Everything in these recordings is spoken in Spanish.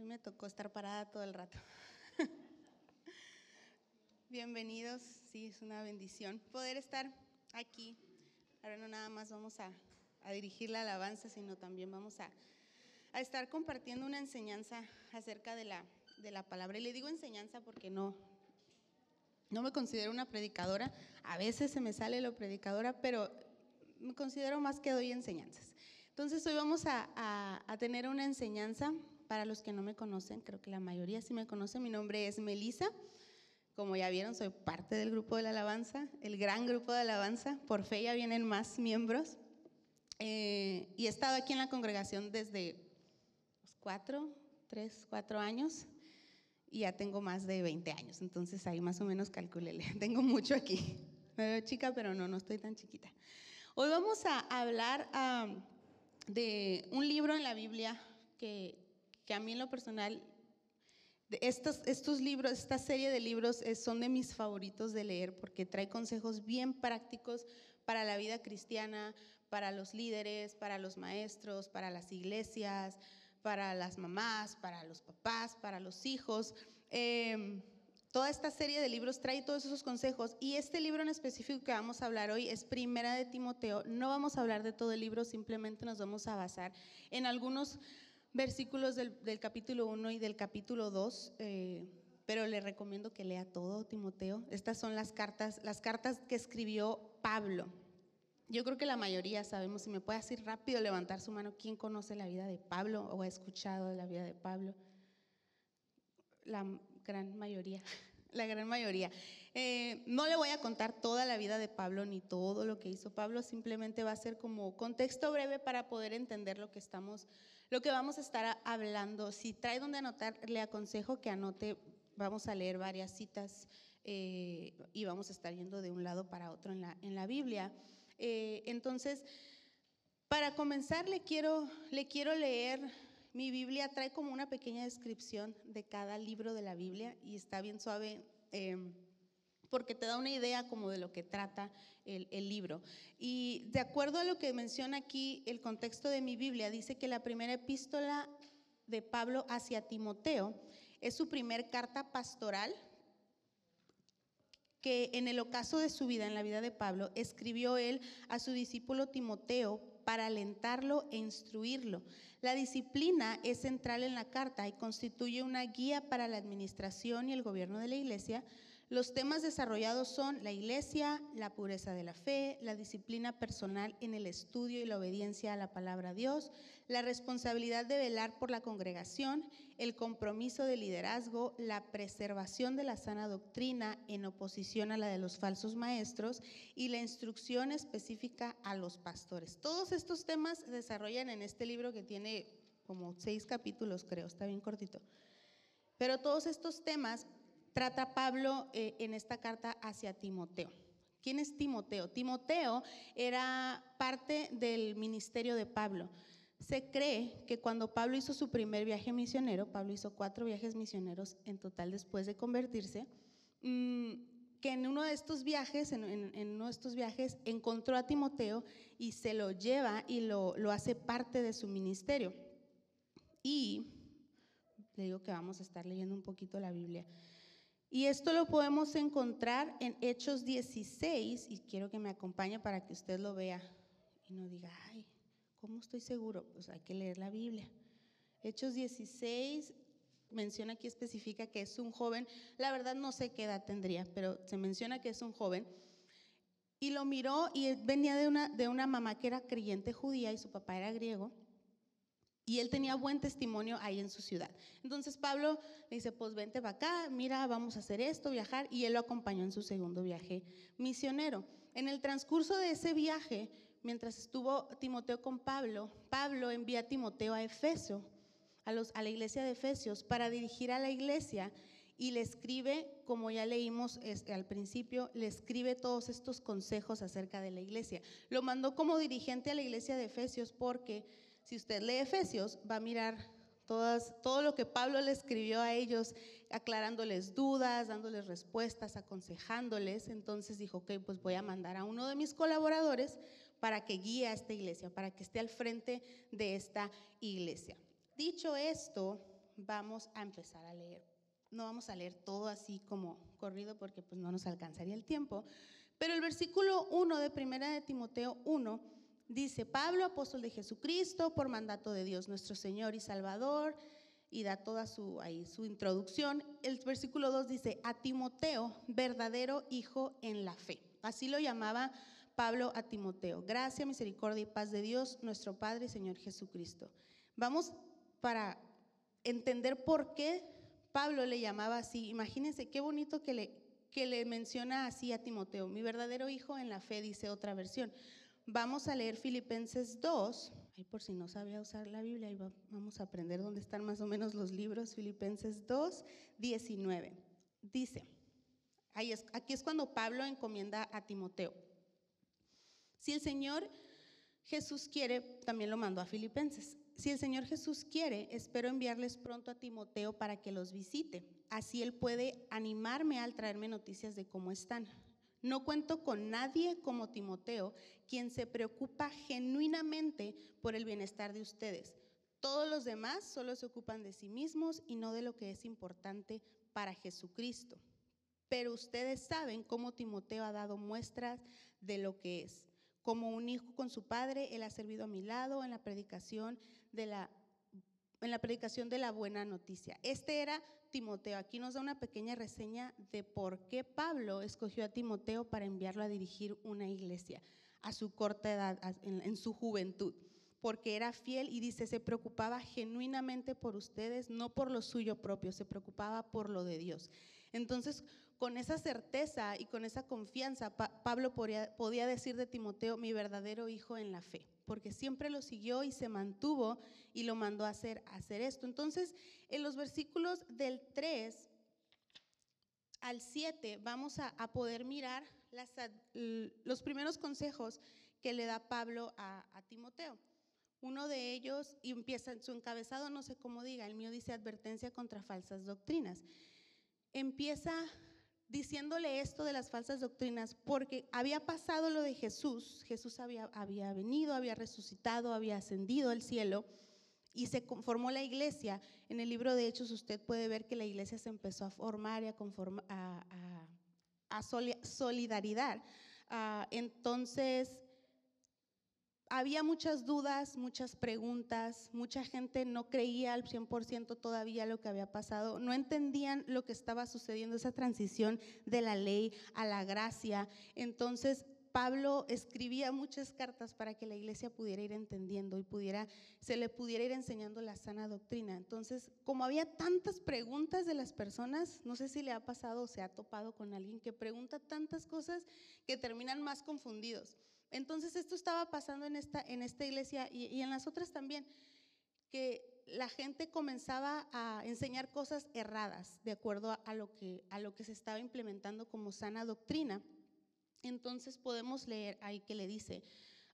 Me tocó estar parada todo el rato. Bienvenidos, sí, es una bendición poder estar aquí. Ahora no nada más vamos a, dirigir la alabanza, sino también vamos a, estar compartiendo una enseñanza acerca de la, de la palabra. Y le digo enseñanza porque no, no me considero una predicadora. A veces se me sale lo predicadora, pero me considero más que doy enseñanzas. Entonces hoy vamos a, a tener una enseñanza para los que no me conocen, creo que la mayoría sí me conocen. Mi nombre es Melisa. Como ya vieron, soy parte del grupo de la alabanza, el gran grupo de alabanza. Por fe ya vienen más miembros. Eh, y he estado aquí en la congregación desde los cuatro, tres, cuatro años. Y ya tengo más de 20 años. Entonces ahí más o menos calculele. Tengo mucho aquí. Me veo chica, pero no, no estoy tan chiquita. Hoy vamos a hablar de un libro en la Biblia que, que a mí en lo personal estos, estos libros, esta serie de libros son de mis favoritos de leer porque trae consejos bien prácticos para la vida cristiana, para los líderes, para los maestros, para las iglesias, para las mamás, para los papás, para los hijos. Em, toda esta serie de libros trae todos esos consejos y este libro en específico que vamos a hablar hoy es Primera de Timoteo. No vamos a hablar de todo el libro, simplemente nos vamos a basar en algunos versículos del, capítulo 1 y del capítulo 2, eh, pero le recomiendo que lea todo, Timoteo. Estas son las cartas, las cartas que escribió Pablo. Yo creo que la mayoría sabemos, si me puede así rápido levantar su mano, ¿quién conoce la vida de Pablo o ha escuchado la vida de Pablo? La gran mayoría la gran mayoría. Eh, no le voy a contar toda la vida de Pablo ni todo lo que hizo Pablo, simplemente va a ser como contexto breve para poder entender lo que estamos, lo que vamos a estar hablando. Si trae donde anotar, le aconsejo que anote, vamos a leer varias citas eh, y vamos a estar yendo de un lado para otro en la, en la Biblia. Eh, entonces, para comenzar, le quiero, le quiero leer mi Biblia trae como una pequeña descripción de cada libro de la Biblia y está bien suave. Eh, porque te da una idea como de lo que trata el, libro. Y de acuerdo a lo que menciona aquí el contexto de mi Biblia, dice que la primera epístola de Pablo hacia Timoteo es su primer carta pastoral que en el ocaso de su vida, en la vida de Pablo, escribió él a su discípulo Timoteo para alentarlo e instruirlo. La disciplina es central en la carta y constituye una guía para la administración y el gobierno de la iglesia, los temas desarrollados son la iglesia, la pureza de la fe, la disciplina personal en el estudio y la obediencia a la palabra de Dios, la responsabilidad de velar por la congregación, el compromiso de liderazgo, la preservación de la sana doctrina en oposición a la de los falsos maestros y la instrucción específica a los pastores. Todos estos temas se desarrollan en este libro que tiene como seis capítulos, creo, está bien cortito. Pero todos estos temas trata Pablo eh, en esta carta hacia Timoteo. ¿Quién es Timoteo? Timoteo era parte del ministerio de Pablo. Se cree que cuando Pablo hizo su primer viaje misionero, Pablo hizo cuatro viajes misioneros en total después de convertirse, mm, que en uno de estos viajes, en, uno de estos viajes, encontró a Timoteo y se lo lleva y lo, lo hace parte de su ministerio. Y le digo que vamos a estar leyendo un poquito la Biblia. Y esto lo podemos encontrar en Hechos 16, y quiero que me acompañe para que usted lo vea y no diga, ay, ¿cómo estoy seguro? Pues hay que leer la Biblia. Hechos 16 menciona aquí, especifica que es un joven, la verdad no sé qué edad tendría, pero se menciona que es un joven. Y lo miró y venía de una, de una mamá que era creyente judía y su papá era griego. Y él tenía buen testimonio ahí en su ciudad. Entonces Pablo le dice, pues vente para acá, mira, vamos a hacer esto, viajar. Y él lo acompañó en su segundo viaje misionero. En el transcurso de ese viaje, mientras estuvo Timoteo con Pablo, Pablo envía a Timoteo a Efesio, a, los, a la iglesia de Efesios, para dirigir a la iglesia y le escribe, como ya leímos al principio, le escribe todos estos consejos acerca de la iglesia. Lo mandó como dirigente a la iglesia de Efesios porque si usted lee Efesios, va a mirar todas, todo lo que Pablo le escribió a ellos, aclarándoles dudas, dándoles respuestas, aconsejándoles. Entonces dijo, ok, pues voy a mandar a uno de mis colaboradores para que guíe a esta iglesia, para que esté al frente de esta iglesia. Dicho esto, vamos a empezar a leer. No vamos a leer todo así como corrido porque pues no nos alcanzaría el tiempo, pero el versículo 1 de Primera de Timoteo 1 dice, Pablo, apóstol de Jesucristo, por mandato de Dios nuestro Señor y Salvador, y da toda su, ahí, su introducción. El versículo 2 dice, a Timoteo, verdadero hijo en la fe. Así lo llamaba Pablo a Timoteo. Gracia, misericordia y paz de Dios, nuestro Padre y Señor Jesucristo. Vamos para entender por qué Pablo le llamaba así. Imagínense qué bonito que le, que le menciona así a Timoteo. Mi verdadero hijo en la fe, dice otra versión. Vamos a leer Filipenses 2. Ahí por si no sabía usar la Biblia, ahí vamos a aprender dónde están más o menos los libros. Filipenses 2, 19. Dice, aquí es cuando Pablo encomienda a Timoteo. Si el Señor Jesús quiere, también lo mandó a Filipenses. Si el Señor Jesús quiere, espero enviarles pronto a Timoteo para que los visite. Así él puede animarme al traerme noticias de cómo están. No cuento con nadie como Timoteo, quien se preocupa genuinamente por el bienestar de ustedes. Todos los demás solo se ocupan de sí mismos y no de lo que es importante para Jesucristo. Pero ustedes saben cómo Timoteo ha dado muestras de lo que es. Como un hijo con su padre, él ha servido a mi lado en la predicación de la buena noticia. Este era Timoteo. Aquí nos da una pequeña reseña de por qué Pablo escogió a Timoteo para enviarlo a dirigir una iglesia a su corta edad, en, su juventud, porque era fiel y dice, se preocupaba genuinamente por ustedes, no por lo suyo propio, se preocupaba por lo de Dios. Entonces, con esa certeza y con esa confianza, Pablo podía, decir de Timoteo, mi verdadero hijo en la fe, porque siempre lo siguió y se mantuvo y lo mandó a hacer, esto. Entonces, en los versículos del 3 al 7 vamos a, poder mirar los primeros consejos que le da Pablo a, a Timoteo. Uno de ellos, y empieza en su encabezado, no sé cómo diga, el mío dice advertencia contra falsas doctrinas. Empieza diciéndole esto de las falsas doctrinas, porque había pasado lo de Jesús, Jesús había, había venido, había resucitado, había ascendido al cielo y se formó la iglesia. En el libro de Hechos usted puede ver que la iglesia se empezó a formar y a, conformar, a, a, solidaridad. Ah, entonces, había muchas dudas, muchas preguntas, mucha gente no creía al 100% todavía lo que había pasado, no entendían lo que estaba sucediendo, esa transición de la ley a la gracia. Entonces, Pablo escribía muchas cartas para que la iglesia pudiera ir entendiendo y se le pudiera ir enseñando la sana doctrina. Entonces, como había tantas preguntas de las personas, no sé si le ha pasado o se ha topado con alguien que pregunta tantas cosas que terminan más confundidos. Entonces esto estaba pasando en esta, en esta iglesia y, en las otras también, que la gente comenzaba a enseñar cosas erradas de acuerdo a, lo, que, a lo que se estaba implementando como sana doctrina. Entonces podemos leer ahí que le dice,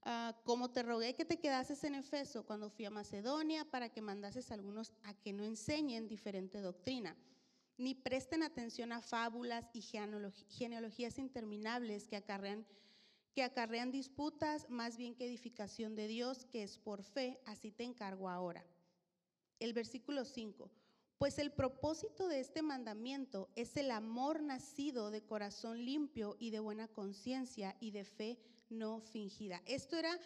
ah, como te rogué que te quedases en Efeso cuando fui a Macedonia para que mandases a algunos a que no enseñen diferente doctrina, ni presten atención a fábulas y genealogías interminables que acarrean que acarrean disputas más bien que edificación de Dios, que es por fe, así te encargo ahora. El versículo 5. Pues el propósito de este mandamiento es el amor nacido de corazón limpio y de buena conciencia y de fe no fingida. Esto era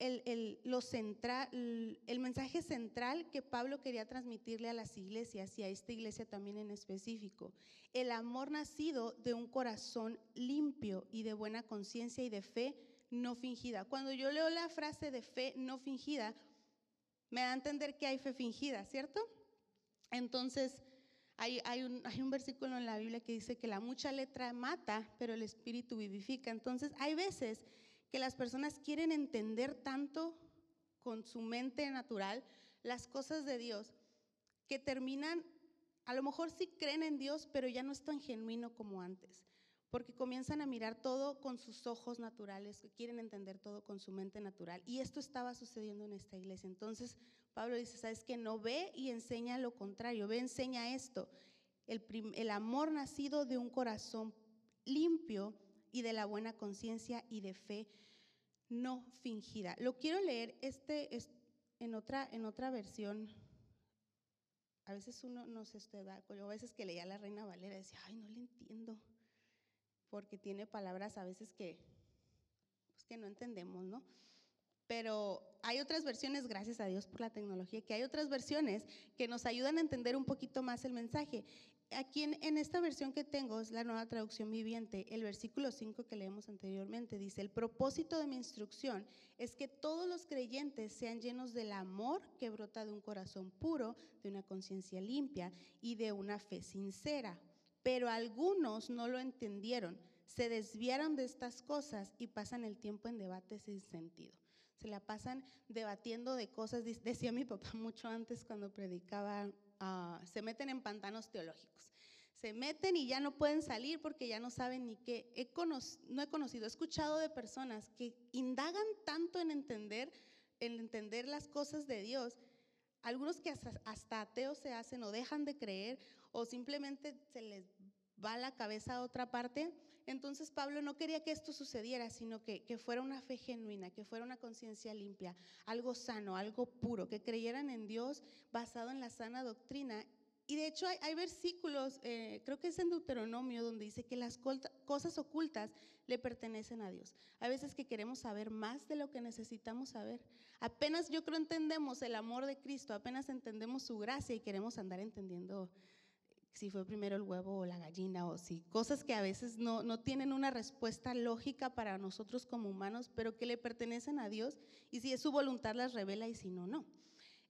el, lo central, el mensaje central que Pablo quería transmitirle a las iglesias y a esta iglesia también en específico. El amor nacido de un corazón limpio y de buena conciencia y de fe no fingida. Cuando yo leo la frase de fe no fingida, me da a entender que hay fe fingida, ¿cierto? Entonces, hay, hay, un, hay, un, versículo en la Biblia que dice que la mucha letra mata, pero el espíritu vivifica. Entonces, hay veces que las personas quieren entender tanto con su mente natural las cosas de Dios que terminan, a lo mejor sí creen en Dios, pero ya no es tan genuino como antes, porque comienzan a mirar todo con sus ojos naturales, que quieren entender todo con su mente natural. Y esto estaba sucediendo en esta iglesia. Entonces Pablo dice, ¿sabes que No ve y enseña lo contrario, ve, enseña esto. El, el amor nacido de un corazón limpio y de la buena conciencia y de fe no fingida. Lo quiero leer este, en, otra, en otra versión. a veces uno no se da, yo a veces que leía la Reina Valera decía, ay, no le entiendo, porque tiene palabras a veces que, pues, que no entendemos, ¿no? Pero hay otras versiones, gracias a Dios por la tecnología, que hay otras versiones que nos ayudan a entender un poquito más el mensaje. Aquí en, esta versión que tengo, es la nueva traducción viviente, el versículo 5 que leemos anteriormente dice, el propósito de mi instrucción es que todos los creyentes sean llenos del amor que brota de un corazón puro, de una conciencia limpia y de una fe sincera. Pero algunos no lo entendieron, se desviaron de estas cosas y pasan el tiempo en debates sin sentido se la pasan debatiendo de cosas, decía mi papá mucho antes cuando predicaba, ah, se meten en pantanos teológicos. Se meten y ya no pueden salir porque ya no saben ni qué. He no he conocido, he escuchado de personas que indagan tanto en entender, en entender las cosas de Dios, algunos que hasta, hasta ateos se hacen o dejan de creer o simplemente se les va la cabeza a otra parte. Entonces Pablo no quería que esto sucediera, sino que, fuera una fe genuina, que fuera una conciencia limpia, algo sano, algo puro, que creyeran en Dios basado en la sana doctrina. Y de hecho hay, versículos, eh, creo que es en Deuteronomio, donde dice que las cosas ocultas le pertenecen a Dios. A veces que queremos saber más de lo que necesitamos saber. Apenas yo creo entendemos el amor de Cristo, apenas entendemos su gracia y queremos andar entendiendo si fue primero el huevo o la gallina, o si cosas que a veces no, no tienen una respuesta lógica para nosotros como humanos, pero que le pertenecen a Dios, y si es su voluntad las revela y si no, no.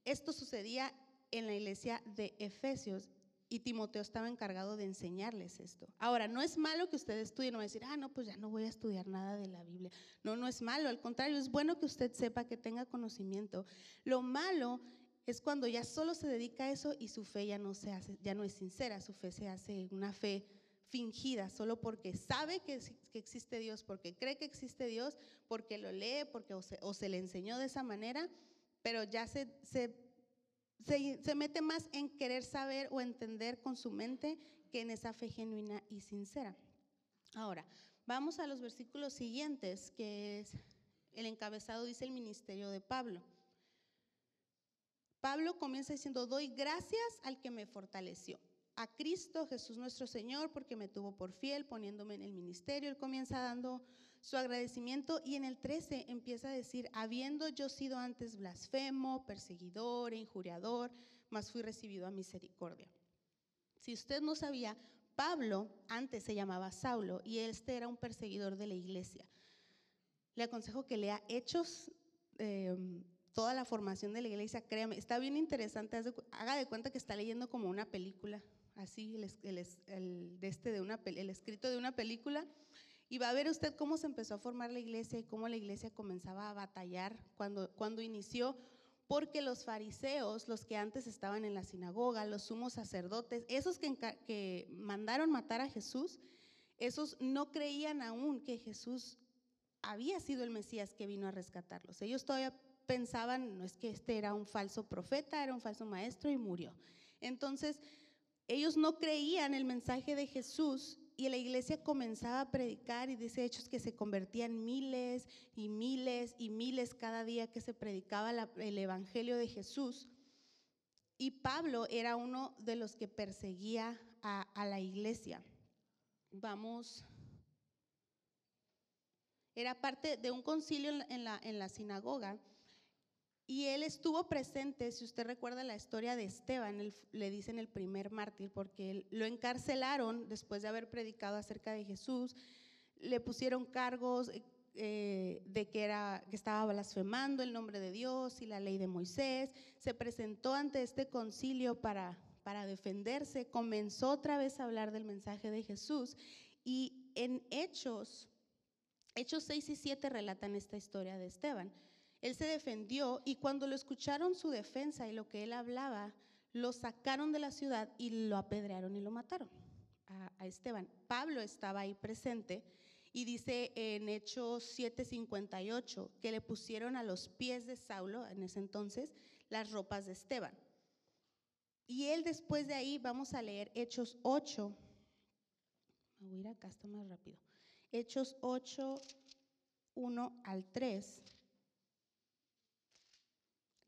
Esto sucedía en la iglesia de Efesios y Timoteo estaba encargado de enseñarles esto. Ahora, no es malo que usted estudie, no va a decir, ah, no, pues ya no voy a estudiar nada de la Biblia. No, no es malo, al contrario, es bueno que usted sepa, que tenga conocimiento. Lo malo es cuando ya solo se dedica a eso y su fe ya no, se ya no es sincera, su fe se hace una fe fingida, solo porque sabe que, existe Dios, porque cree que existe Dios, porque lo lee, porque o se, le enseñó de esa manera, pero ya se, se, se mete más en querer saber o entender con su mente que en esa fe genuina y sincera. Ahora, vamos a los versículos siguientes, que es el encabezado dice el ministerio de Pablo. Pablo comienza diciendo, doy gracias al que me fortaleció, a Cristo Jesús nuestro Señor, porque me tuvo por fiel poniéndome en el ministerio. Él comienza dando su agradecimiento y en el 13 empieza a decir, habiendo yo sido antes blasfemo, perseguidor e injuriador, mas fui recibido a misericordia. Si usted no sabía, Pablo antes se llamaba Saulo y este era un perseguidor de la iglesia. Le aconsejo que lea Hechos eh, toda la formación de la iglesia, créame, está bien interesante, haga de cuenta que está leyendo como una película, así, el, el, de este de una, el escrito de una película, y va a ver usted cómo se empezó a formar la iglesia y cómo la iglesia comenzaba a batallar cuando, cuando inició, porque los fariseos, los que antes estaban en la sinagoga, los sumos sacerdotes, esos que, que mandaron matar a Jesús, esos no creían aún que Jesús había sido el Mesías que vino a rescatarlos. Ellos todavía pensaban, no es que este era un falso profeta, era un falso maestro y murió. Entonces, ellos no creían el mensaje de Jesús y la iglesia comenzaba a predicar y dice Hechos que se convertían miles y miles y miles cada día que se predicaba el Evangelio de Jesús. Y Pablo era uno de los que perseguía a, la iglesia. Vamos, era parte de un concilio en la, sinagoga y él estuvo presente, si usted recuerda la historia de Esteban, le dicen el primer mártir, porque lo encarcelaron después de haber predicado acerca de Jesús, le pusieron cargos eh, de que, era, que estaba blasfemando el nombre de Dios y la ley de Moisés, se presentó ante este concilio para, para defenderse, comenzó otra vez a hablar del mensaje de Jesús y en Hechos, Hechos 6 y 7 relatan esta historia de Esteban. Él se defendió y cuando lo escucharon su defensa y lo que él hablaba, lo sacaron de la ciudad y lo apedrearon y lo mataron a, Esteban. Pablo estaba ahí presente y dice en Hechos 7:58 que le pusieron a los pies de Saulo en ese entonces las ropas de Esteban. Y él después de ahí, vamos a leer Hechos 8. Voy a ir acá, está más rápido. Hechos 8, 1 al 3.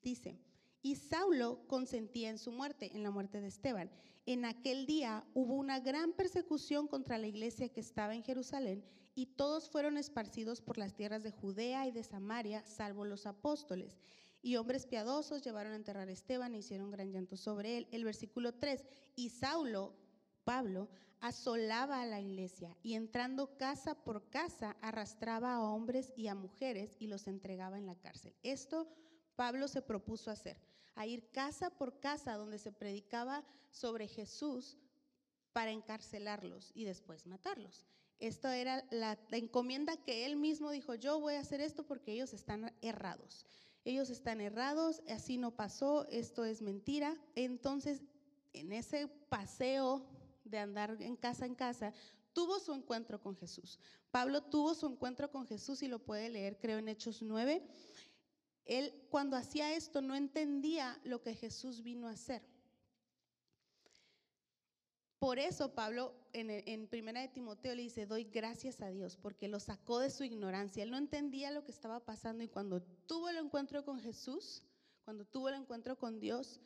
Dice, Y Saulo consentía en su muerte, en la muerte de Esteban. En aquel día hubo una gran persecución contra la iglesia que estaba en Jerusalén y todos fueron esparcidos por las tierras de Judea y de Samaria, salvo los apóstoles. Y hombres piadosos llevaron a enterrar a Esteban e hicieron gran llanto sobre él. El versículo 3, y Saulo, Pablo, asolaba a la iglesia y entrando casa por casa arrastraba a hombres y a mujeres y los entregaba en la cárcel. Esto Pablo se propuso hacer, a ir casa por casa donde se predicaba sobre Jesús para encarcelarlos y después matarlos. Esto era la, encomienda que él mismo dijo, yo voy a hacer esto porque ellos están errados. Ellos están errados, así no pasó, esto es mentira. Entonces, en ese paseo de andar en casa en casa, tuvo su encuentro con Jesús. Pablo tuvo su encuentro con Jesús y lo puede leer, creo, en Hechos 9. Él cuando hacía esto no entendía lo que Jesús vino a hacer. Por eso Pablo en, en, Primera de Timoteo le dice, doy gracias a Dios porque lo sacó de su ignorancia. Él no entendía lo que estaba pasando y cuando tuvo el encuentro con Jesús, cuando tuvo el encuentro con Dios,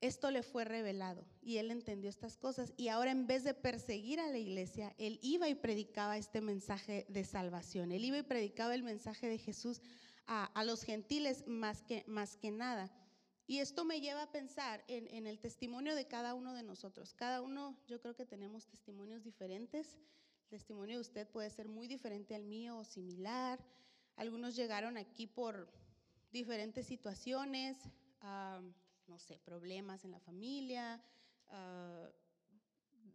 esto le fue revelado y él entendió estas cosas. Y ahora en vez de perseguir a la iglesia, él iba y predicaba este mensaje de salvación. Él iba y predicaba el mensaje de Jesús a, los gentiles más que, más que nada. Y esto me lleva a pensar en, el testimonio de cada uno de nosotros. Cada uno, yo creo que tenemos testimonios diferentes. El testimonio de usted puede ser muy diferente al mío o similar. Algunos llegaron aquí por diferentes situaciones, ah, no sé, problemas en la familia. Ah,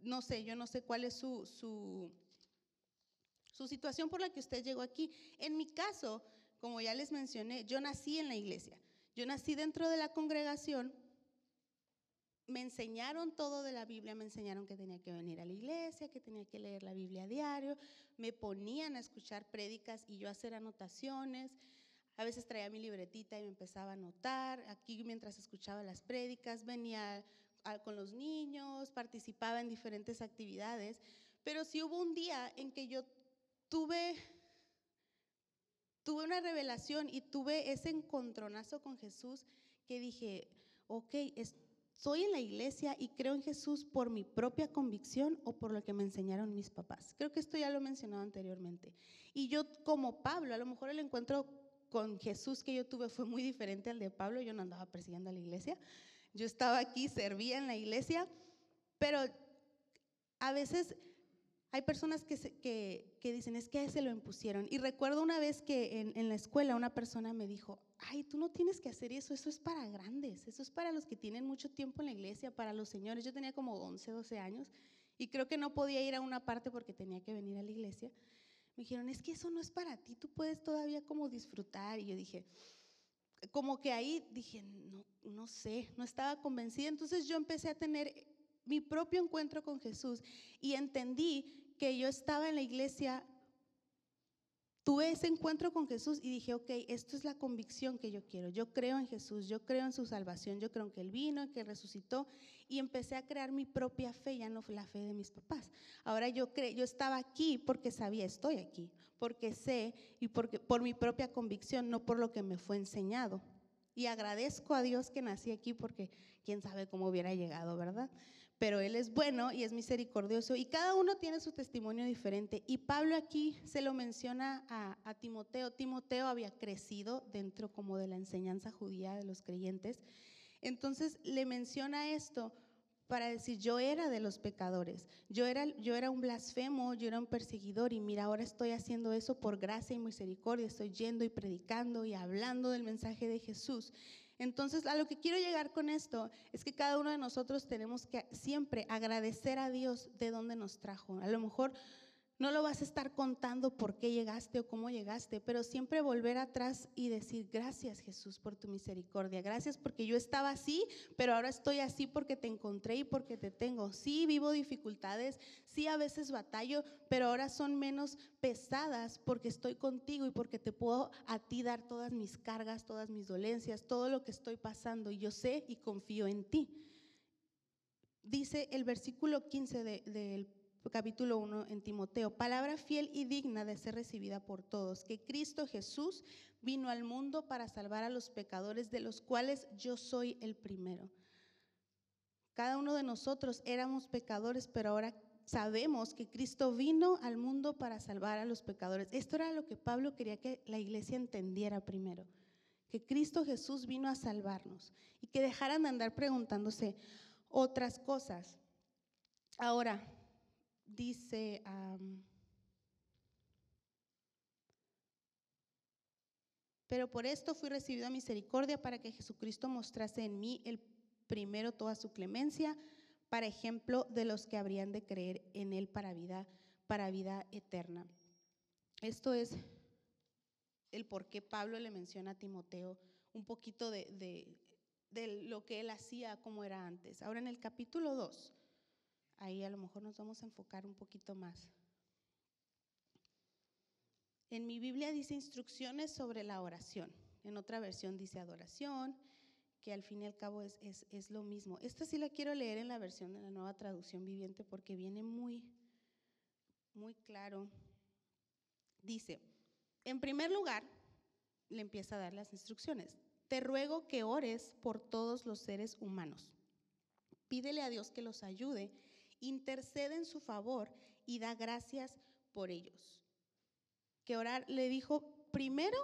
no sé, yo no sé cuál es su, su, su situación por la que usted llegó aquí. En mi caso, como ya les mencioné, yo nací en la iglesia. Yo nací dentro de la congregación. Me enseñaron todo de la Biblia, me enseñaron que tenía que venir a la iglesia, que tenía que leer la Biblia a diario, me ponían a escuchar prédicas y yo a hacer anotaciones. A veces traía mi libretita y me empezaba a anotar. Aquí mientras escuchaba las prédicas, venía con los niños, participaba en diferentes actividades. Pero sí hubo un día en que yo tuve tuve una revelación y tuve ese encontronazo con Jesús que dije, ok, estoy en la iglesia y creo en Jesús por mi propia convicción o por lo que me enseñaron mis papás. Creo que esto ya lo he mencionado anteriormente. Y yo como Pablo, a lo mejor el encuentro con Jesús que yo tuve fue muy diferente al de Pablo, yo no andaba persiguiendo a la iglesia, yo estaba aquí, servía en la iglesia, pero a veces hay personas que, que, dicen, es que se lo impusieron. Y recuerdo una vez que en, en, la escuela una persona me dijo, ay, tú no tienes que hacer eso, eso es para grandes, eso es para los que tienen mucho tiempo en la iglesia, para los señores. Yo tenía como 11, 12 años y creo que no podía ir a una parte porque tenía que venir a la iglesia. Me dijeron, es que eso no es para ti, tú puedes todavía como disfrutar. Y yo dije, como que ahí dije, no, no sé, no estaba convencida. Entonces yo empecé a tener mi propio encuentro con Jesús y entendí que yo estaba en la iglesia, tuve ese encuentro con Jesús y dije, ok, esto es la convicción que yo quiero. Yo creo en Jesús, yo creo en su salvación, yo creo en que Él vino, que resucitó y empecé a crear mi propia fe, ya no la fe de mis papás. Ahora yo, cre yo estaba aquí porque sabía, estoy aquí, porque sé y porque, por mi propia convicción, no por lo que me fue enseñado. Y agradezco a Dios que nací aquí porque quién sabe cómo hubiera llegado, ¿verdad? Pero Él es bueno y es misericordioso y cada uno tiene su testimonio diferente. Y Pablo aquí se lo menciona a, Timoteo. Timoteo había crecido dentro como de la enseñanza judía de los creyentes. Entonces le menciona esto para decir, yo era de los pecadores, yo era, yo era un blasfemo, yo era un perseguidor y mira, ahora estoy haciendo eso por gracia y misericordia, estoy yendo y predicando y hablando del mensaje de Jesús. Entonces, a lo que quiero llegar con esto es que cada uno de nosotros tenemos que siempre agradecer a Dios de dónde nos trajo. A lo mejor no lo vas a estar contando por qué llegaste o cómo llegaste, pero siempre volver atrás y decir, gracias Jesús por tu misericordia, gracias porque yo estaba así, pero ahora estoy así porque te encontré y porque te tengo. Sí, vivo dificultades, sí, a veces batallo, pero ahora son menos pesadas porque estoy contigo y porque te puedo a ti dar todas mis cargas, todas mis dolencias, todo lo que estoy pasando y yo sé y confío en ti. Dice el versículo 15 del capítulo 1 en Timoteo, palabra fiel y digna de ser recibida por todos, que Cristo Jesús vino al mundo para salvar a los pecadores, de los cuales yo soy el primero. Cada uno de nosotros éramos pecadores, pero ahora sabemos que Cristo vino al mundo para salvar a los pecadores. Esto era lo que Pablo quería que la iglesia entendiera primero, que Cristo Jesús vino a salvarnos y que dejaran de andar preguntándose otras cosas. Ahora, dice... pero por esto fui recibido a misericordia para que Jesucristo mostrase en mí el primero toda su clemencia para ejemplo de los que habrían de creer en Él para vida, para vida eterna. Esto es el por qué Pablo le menciona a Timoteo un poquito de, de lo que él hacía como era antes. Ahora en el capítulo 2, ahí a lo mejor nos vamos a enfocar un poquito más. En mi Biblia dice instrucciones sobre la oración. En otra versión dice adoración que al fin y al cabo es, es, lo mismo. Esta sí la quiero leer en la versión de la nueva traducción viviente porque viene muy, muy claro. Dice, en primer lugar, le empieza a dar las instrucciones. Te ruego que ores por todos los seres humanos. Pídele a Dios que los ayude, intercede en su favor y da gracias por ellos. Que orar, le dijo, primero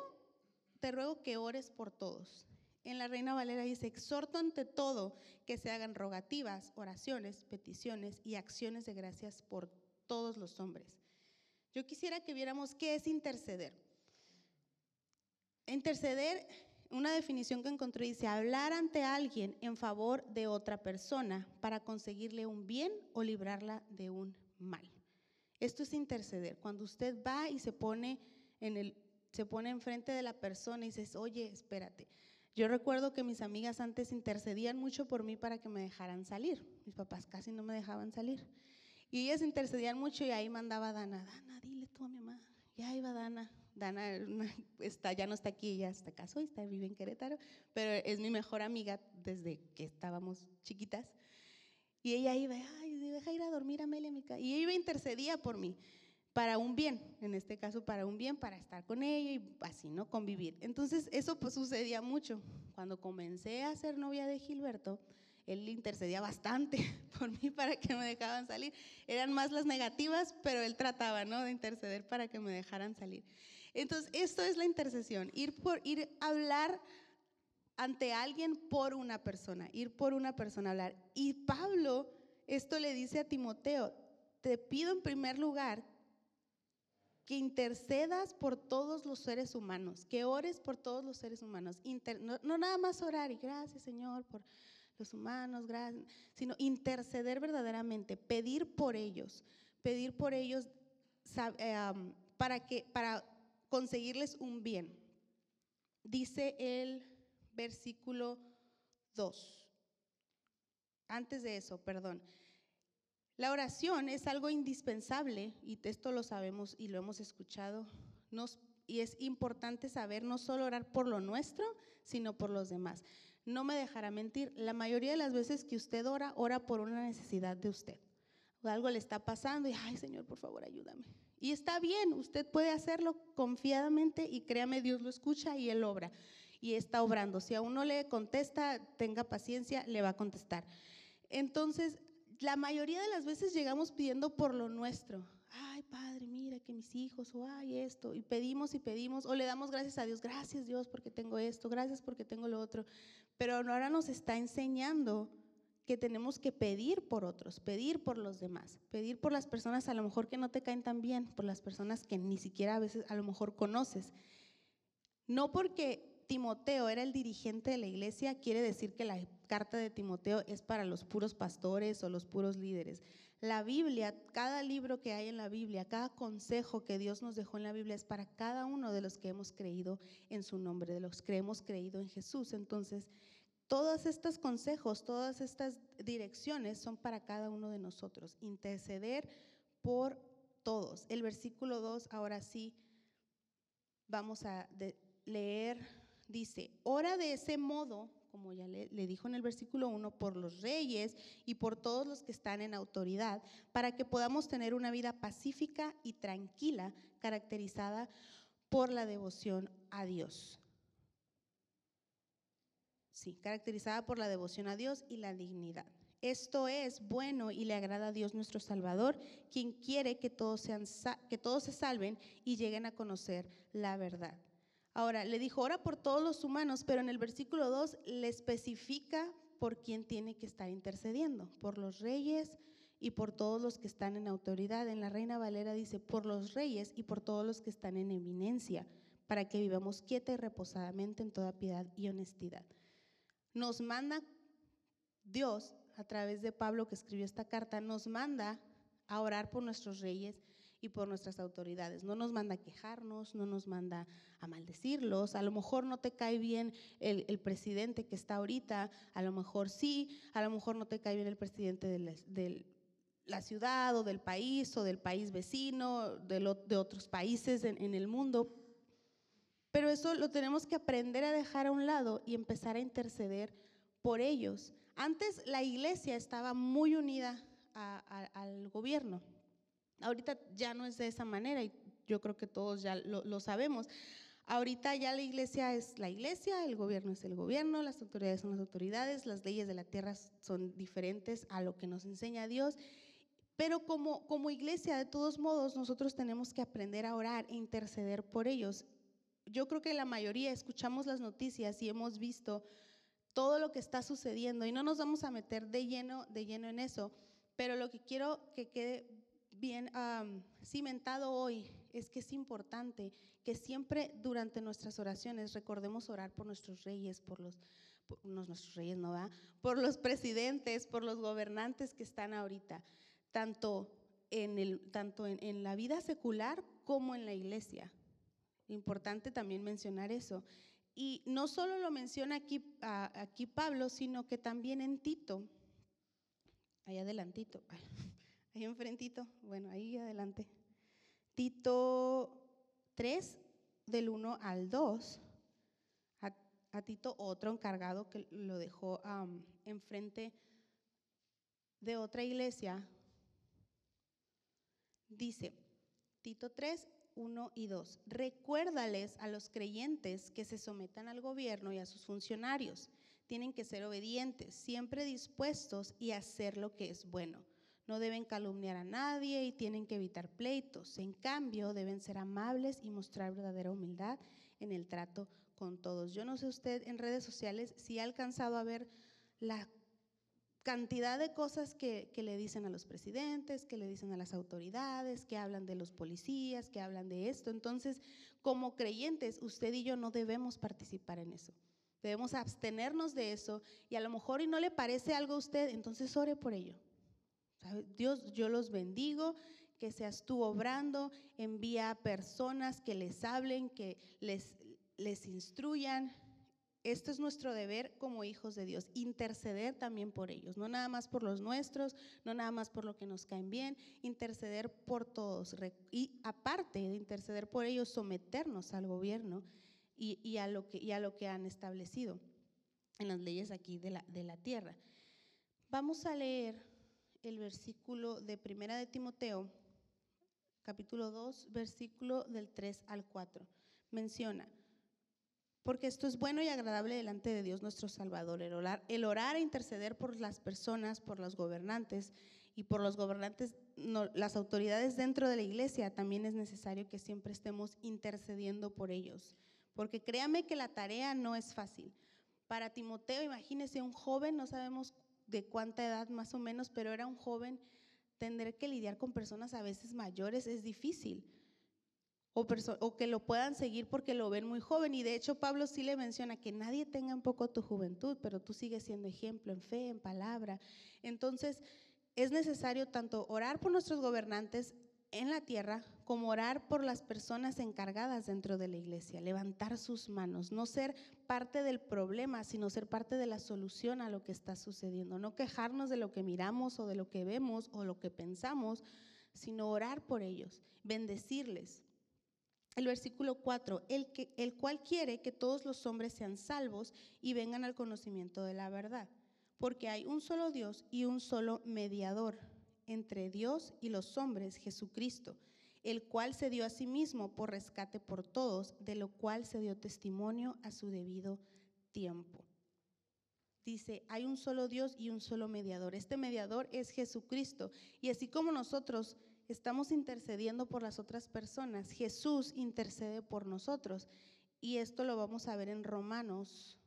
te ruego que ores por todos. En la Reina Valera dice, exhorto ante todo que se hagan rogativas, oraciones, peticiones y acciones de gracias por todos los hombres. Yo quisiera que viéramos qué es interceder. Interceder, una definición que encontré dice, hablar ante alguien en favor de otra persona para conseguirle un bien o librarla de un mal. Esto es interceder. Cuando usted va y se pone en el se pone enfrente de la persona y dice, "Oye, espérate. Yo recuerdo que mis amigas antes intercedían mucho por mí para que me dejaran salir. Mis papás casi no me dejaban salir. Y ellas intercedían mucho y ahí mandaba a Dana, Dana, dile tú a mi mamá. Ya iba Dana. Dana está, ya no está aquí, ya está casó y está, vive en Querétaro, pero es mi mejor amiga desde que estábamos chiquitas. Y ella iba, ay, deja ir a dormir a Amelia, mi Y ella iba intercedía por mí para un bien, en este caso para un bien, para estar con ella y así, ¿no? Convivir. Entonces, eso pues sucedía mucho. Cuando comencé a ser novia de Gilberto, él intercedía bastante por mí para que me dejaban salir. Eran más las negativas, pero él trataba, ¿no? De interceder para que me dejaran salir. Entonces, esto es la intercesión, ir por ir a hablar ante alguien por una persona, ir por una persona a hablar. Y Pablo esto le dice a Timoteo, te pido en primer lugar que intercedas por todos los seres humanos, que ores por todos los seres humanos. no, nada más orar y gracias Señor por los humanos, sino interceder verdaderamente, pedir por ellos, pedir por ellos eh, para, que, para conseguirles un bien. Dice el versículo 2. Antes de eso, perdón. La oración es algo indispensable y esto lo sabemos y lo hemos escuchado. y es importante saber no solo orar por lo nuestro, sino por los demás. No me dejará mentir, la mayoría de las veces que usted ora, ora por una necesidad de usted. Algo le está pasando y, ay Señor, por favor, ayúdame. Y está bien, usted puede hacerlo confiadamente y créame, Dios lo escucha y Él obra. Y está obrando. Si a uno le contesta, tenga paciencia, le va a contestar. Entonces, la mayoría de las veces llegamos pidiendo por lo nuestro. Ay, Padre, mira que mis hijos, o ay, esto, y pedimos y pedimos, o le damos gracias a Dios, gracias Dios porque tengo esto, gracias porque tengo lo otro. Pero ahora nos está enseñando que tenemos que pedir por otros, pedir por los demás, pedir por las personas a lo mejor que no te caen tan bien, por las personas que ni siquiera a veces a lo mejor conoces. No porque Timoteo era el dirigente de la iglesia, quiere decir que la carta de Timoteo es para los puros pastores o los puros líderes. La Biblia, cada libro que hay en la Biblia, cada consejo que Dios nos dejó en la Biblia es para cada uno de los que hemos creído en su nombre, de los que hemos creído en Jesús. Entonces, todos estos consejos, todas estas direcciones son para cada uno de nosotros. Interceder por todos. El versículo 2, ahora sí, vamos a leer dice, ora de ese modo como ya le, dijo en el versículo 1, por los reyes y por todos los que están en autoridad, para que podamos tener una vida pacífica y tranquila, caracterizada por la devoción a Dios. Sí, caracterizada por la devoción a Dios y la dignidad. Esto es bueno y le agrada a Dios nuestro Salvador, quien quiere que todos, sean, que todos se salven y lleguen a conocer la verdad. Ahora, le dijo, ora por todos los humanos, pero en el versículo 2 le especifica por quién tiene que estar intercediendo, por los reyes y por todos los que están en autoridad. En la Reina Valera dice, por los reyes y por todos los que están en eminencia, para que vivamos quieta y reposadamente en toda piedad y honestidad. Nos manda Dios, a través de Pablo que escribió esta carta, nos manda a orar por nuestros reyes y por nuestras autoridades. No nos manda a quejarnos, no nos manda a maldecirlos. A lo mejor no te cae bien el, presidente que está ahorita, a lo mejor sí, a lo mejor no te cae bien el presidente de la, ciudad o del país o del país vecino, de, de otros países en, en el mundo. Pero eso lo tenemos que aprender a dejar a un lado y empezar a interceder por ellos. Antes la iglesia estaba muy unida al gobierno. Ahorita ya no es de esa manera y yo creo que todos ya lo, sabemos. Ahorita ya la iglesia es la iglesia, el gobierno es el gobierno, las autoridades son las autoridades, las leyes de la tierra son diferentes a lo que nos enseña Dios. Pero como, como iglesia, de todos modos, nosotros tenemos que aprender a orar e interceder por ellos. Yo creo que la mayoría escuchamos las noticias y hemos visto todo lo que está sucediendo y no nos vamos a meter de lleno, de lleno en eso, pero lo que quiero que quede bien cimentado hoy es que es importante que siempre durante nuestras oraciones recordemos orar por nuestros reyes, por los, nuestros reyes, ¿no va? Por los presidentes, por los gobernantes que están ahorita, tanto en, el, tanto en, la vida secular como en la iglesia. Importante también mencionar eso. Y no solo lo menciona aquí, aquí Pablo, sino que también en Tito, ahí adelantito. Ahí enfrentito, bueno, ahí adelante. Tito 3, del 1 al 2. A, Tito otro encargado que lo dejó enfrente de otra iglesia. Dice, Tito 3, 1 y 2. Recuérdales a los creyentes que se sometan al gobierno y a sus funcionarios. Tienen que ser obedientes, siempre dispuestos y hacer lo que es bueno no deben calumniar a nadie y tienen que evitar pleitos. En cambio, deben ser amables y mostrar verdadera humildad en el trato con todos. Yo no sé usted en redes sociales si ha alcanzado a ver la cantidad de cosas que, le dicen a los presidentes, que le dicen a las autoridades, que hablan de los policías, que hablan de esto. Entonces, como creyentes, usted y yo no debemos participar en eso. Debemos abstenernos de eso y a lo mejor y no le parece algo a usted, entonces ore por ello. Dios, yo los bendigo, que seas tú obrando, envía a personas que les hablen, que les, les instruyan. Esto es nuestro deber como hijos de Dios, interceder también por ellos, no nada más por los nuestros, no nada más por lo que nos caen bien, interceder por todos. Y aparte de interceder por ellos, someternos al gobierno y, a, lo que, han establecido en las leyes aquí de la, de la tierra. Vamos a leer el versículo de Primera de Timoteo, capítulo 2, versículo del 3 al 4. Menciona, porque esto es bueno y agradable delante de Dios nuestro Salvador, el orar, el orar e interceder por las personas, por los gobernantes y por los gobernantes, las autoridades dentro de la iglesia, también es necesario que siempre estemos intercediendo por ellos, porque créame que la tarea no es fácil. Para Timoteo, imagínese un joven, no sabemos de cuánta edad más o menos, pero era un joven, tener que lidiar con personas a veces mayores es difícil. O, que lo puedan seguir porque lo ven muy joven. Y de hecho Pablo sí le menciona que nadie tenga un poco tu juventud, pero tú sigues siendo ejemplo en fe, en palabra. Entonces es necesario tanto orar por nuestros gobernantes en la tierra como orar por las personas encargadas dentro de la iglesia, levantar sus manos, no ser parte del problema, sino ser parte de la solución a lo que está sucediendo, no quejarnos de lo que miramos o de lo que vemos o lo que pensamos, sino orar por ellos, bendecirles. El versículo 4, el, que, el cual quiere que todos los hombres sean salvos y vengan al conocimiento de la verdad. Porque hay un solo Dios y un solo mediador entre Dios y los hombres, Jesucristo, el cual se dio a sí mismo por rescate por todos, de lo cual se dio testimonio a su debido tiempo. Dice, hay un solo Dios y un solo mediador. Este mediador es Jesucristo. Y así como nosotros estamos intercediendo por las otras personas, Jesús intercede por nosotros. Y esto lo vamos a ver en Romanos,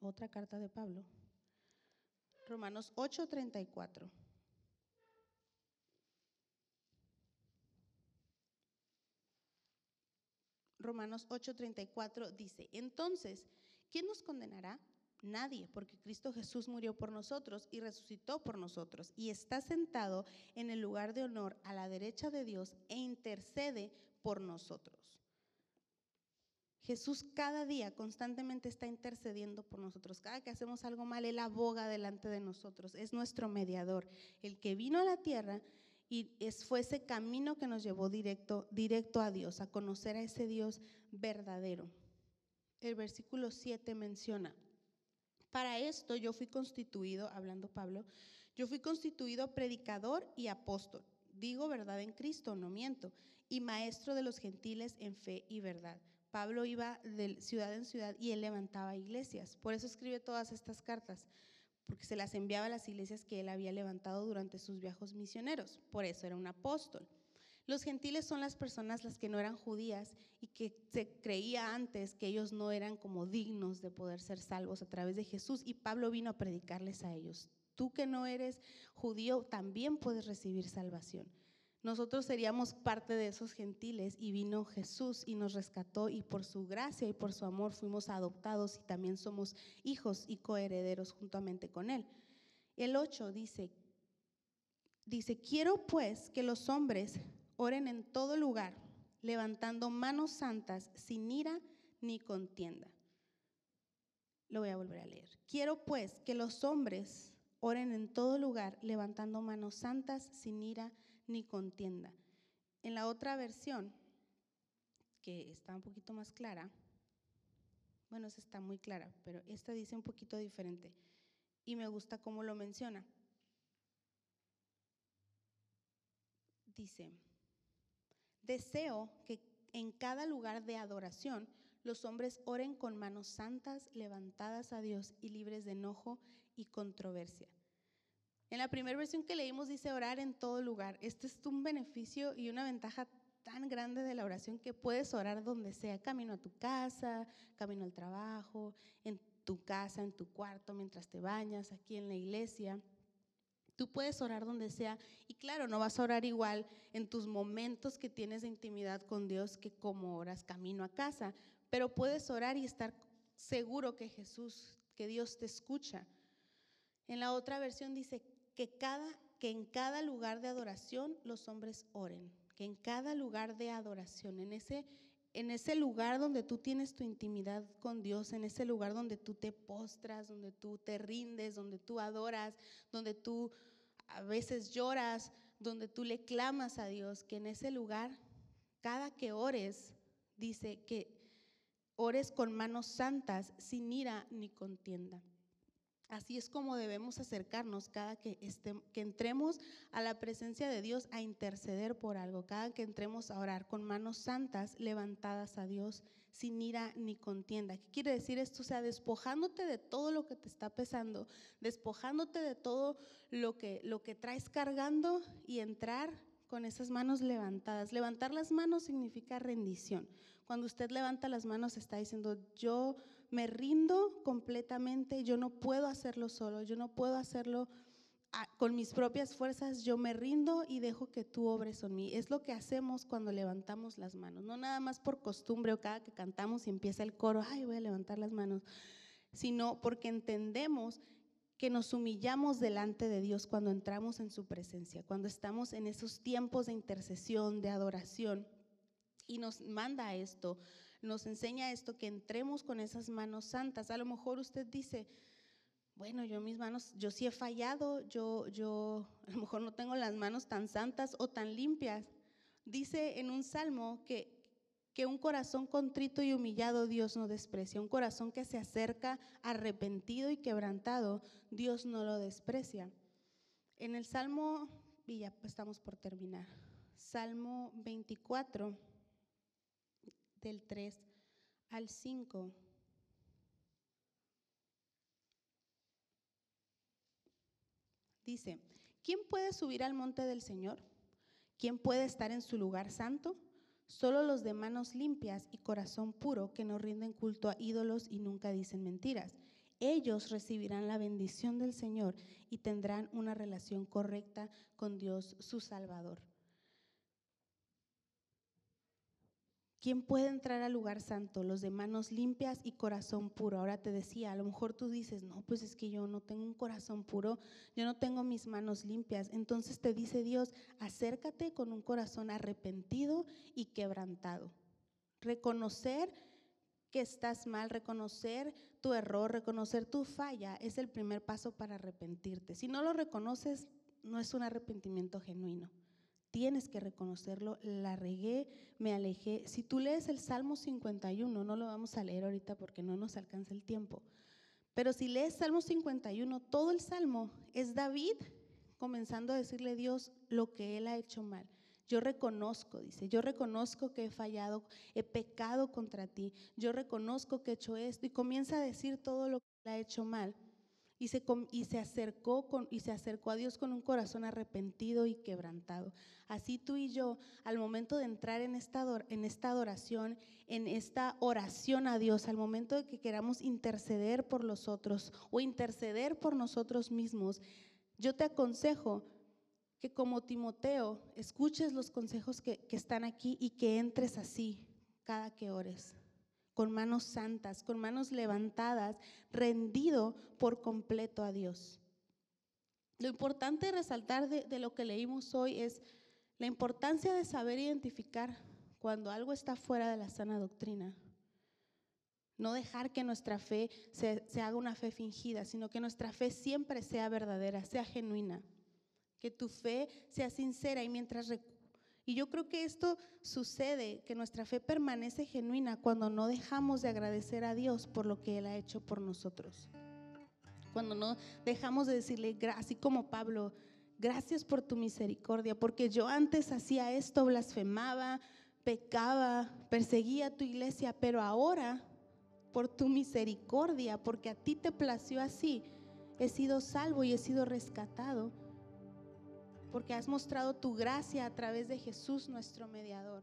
otra carta de Pablo. Romanos 8:34. Romanos 8:34 dice, entonces, ¿quién nos condenará? Nadie, porque Cristo Jesús murió por nosotros y resucitó por nosotros y está sentado en el lugar de honor a la derecha de Dios e intercede por nosotros. Jesús cada día constantemente está intercediendo por nosotros. Cada que hacemos algo mal, Él aboga delante de nosotros. Es nuestro mediador, el que vino a la tierra y fue ese camino que nos llevó directo, directo a Dios, a conocer a ese Dios verdadero. El versículo 7 menciona, para esto yo fui constituido, hablando Pablo, yo fui constituido predicador y apóstol. Digo verdad en Cristo, no miento, y maestro de los gentiles en fe y verdad. Pablo iba de ciudad en ciudad y él levantaba iglesias. Por eso escribe todas estas cartas, porque se las enviaba a las iglesias que él había levantado durante sus viajes misioneros. Por eso era un apóstol. Los gentiles son las personas las que no eran judías y que se creía antes que ellos no eran como dignos de poder ser salvos a través de Jesús y Pablo vino a predicarles a ellos. Tú que no eres judío también puedes recibir salvación. Nosotros seríamos parte de esos gentiles y vino Jesús y nos rescató y por su gracia y por su amor fuimos adoptados y también somos hijos y coherederos juntamente con Él. El 8 dice, dice, quiero pues que los hombres Oren en todo lugar, levantando manos santas sin ira ni contienda. Lo voy a volver a leer. Quiero pues que los hombres oren en todo lugar, levantando manos santas sin ira ni contienda. En la otra versión, que está un poquito más clara, bueno, esa está muy clara, pero esta dice un poquito diferente y me gusta cómo lo menciona. Dice, Deseo que en cada lugar de adoración los hombres oren con manos santas levantadas a Dios y libres de enojo y controversia. En la primera versión que leímos dice orar en todo lugar. Este es un beneficio y una ventaja tan grande de la oración que puedes orar donde sea, camino a tu casa, camino al trabajo, en tu casa, en tu cuarto, mientras te bañas, aquí en la iglesia. Tú puedes orar donde sea y claro, no vas a orar igual en tus momentos que tienes de intimidad con Dios que como oras camino a casa, pero puedes orar y estar seguro que Jesús, que Dios te escucha. En la otra versión dice que cada que en cada lugar de adoración los hombres oren, que en cada lugar de adoración, en ese en ese lugar donde tú tienes tu intimidad con Dios, en ese lugar donde tú te postras, donde tú te rindes, donde tú adoras, donde tú a veces lloras, donde tú le clamas a Dios, que en ese lugar, cada que ores, dice que ores con manos santas, sin ira ni contienda. Así es como debemos acercarnos cada que, que entremos a la presencia de Dios a interceder por algo, cada que entremos a orar con manos santas levantadas a Dios sin ira ni contienda. ¿Qué quiere decir esto? O sea, despojándote de todo lo que te está pesando, despojándote de todo lo que, lo que traes cargando y entrar con esas manos levantadas. Levantar las manos significa rendición. Cuando usted levanta las manos está diciendo, yo me rindo completamente, yo no puedo hacerlo solo, yo no puedo hacerlo con mis propias fuerzas, yo me rindo y dejo que tú obres en mí. Es lo que hacemos cuando levantamos las manos, no nada más por costumbre o cada que cantamos y empieza el coro, ay, voy a levantar las manos, sino porque entendemos que nos humillamos delante de Dios cuando entramos en su presencia, cuando estamos en esos tiempos de intercesión, de adoración, y nos manda esto nos enseña esto, que entremos con esas manos santas. A lo mejor usted dice, bueno, yo mis manos, yo sí he fallado, yo, yo a lo mejor no tengo las manos tan santas o tan limpias. dice en un salmo que, que un corazón contrito y humillado Dios no desprecia. Un corazón que se acerca arrepentido y quebrantado, Dios no lo desprecia. En el Salmo, y ya estamos por terminar, Salmo 24, del 3 al 5. Dice, ¿quién puede subir al monte del Señor? ¿Quién puede estar en su lugar santo? Solo los de manos limpias y corazón puro que no rinden culto a ídolos y nunca dicen mentiras. Ellos recibirán la bendición del Señor y tendrán una relación correcta con Dios su Salvador. ¿Quién puede entrar al lugar santo? Los de manos limpias y corazón puro. Ahora te decía, a lo mejor tú dices, no, pues es que yo no tengo un corazón puro, yo no tengo mis manos limpias. Entonces te dice Dios, acércate con un corazón arrepentido y quebrantado. Reconocer que estás mal, reconocer tu error, reconocer tu falla, es el primer paso para arrepentirte. Si no lo reconoces, no es un arrepentimiento genuino. Tienes que reconocerlo, la regué, me alejé. Si tú lees el Salmo 51, no lo vamos a leer ahorita porque no nos alcanza el tiempo, pero si lees Salmo 51, todo el Salmo es David comenzando a decirle a Dios lo que él ha hecho mal. Yo reconozco, dice, yo reconozco que he fallado, he pecado contra ti, yo reconozco que he hecho esto y comienza a decir todo lo que él ha hecho mal y se, y se, acercó con, y se acercó a Dios con un corazón arrepentido y quebrantado. Así tú y yo, al momento de entrar en esta, en esta adoración, en esta oración a Dios, al momento de que queramos interceder por los otros o interceder por nosotros mismos, yo te aconsejo que como Timoteo escuches los consejos que, que están aquí y que entres así cada que ores con manos santas, con manos levantadas, rendido por completo a Dios. Lo importante de resaltar de, lo que leímos hoy es la importancia de saber identificar cuando algo está fuera de la sana doctrina. No dejar que nuestra fe se, se, haga una fe fingida, sino que nuestra fe siempre sea verdadera, sea genuina. Que tu fe sea sincera y mientras y yo creo que esto sucede, que nuestra fe permanece genuina cuando no dejamos de agradecer a Dios por lo que Él ha hecho por nosotros. Cuando no dejamos de decirle, así como Pablo, gracias por tu misericordia, porque yo antes hacía esto, blasfemaba, pecaba, perseguía a tu iglesia, pero ahora, por tu misericordia, porque a ti te plació así, he sido salvo y he sido rescatado porque has mostrado tu gracia a través de Jesús nuestro mediador.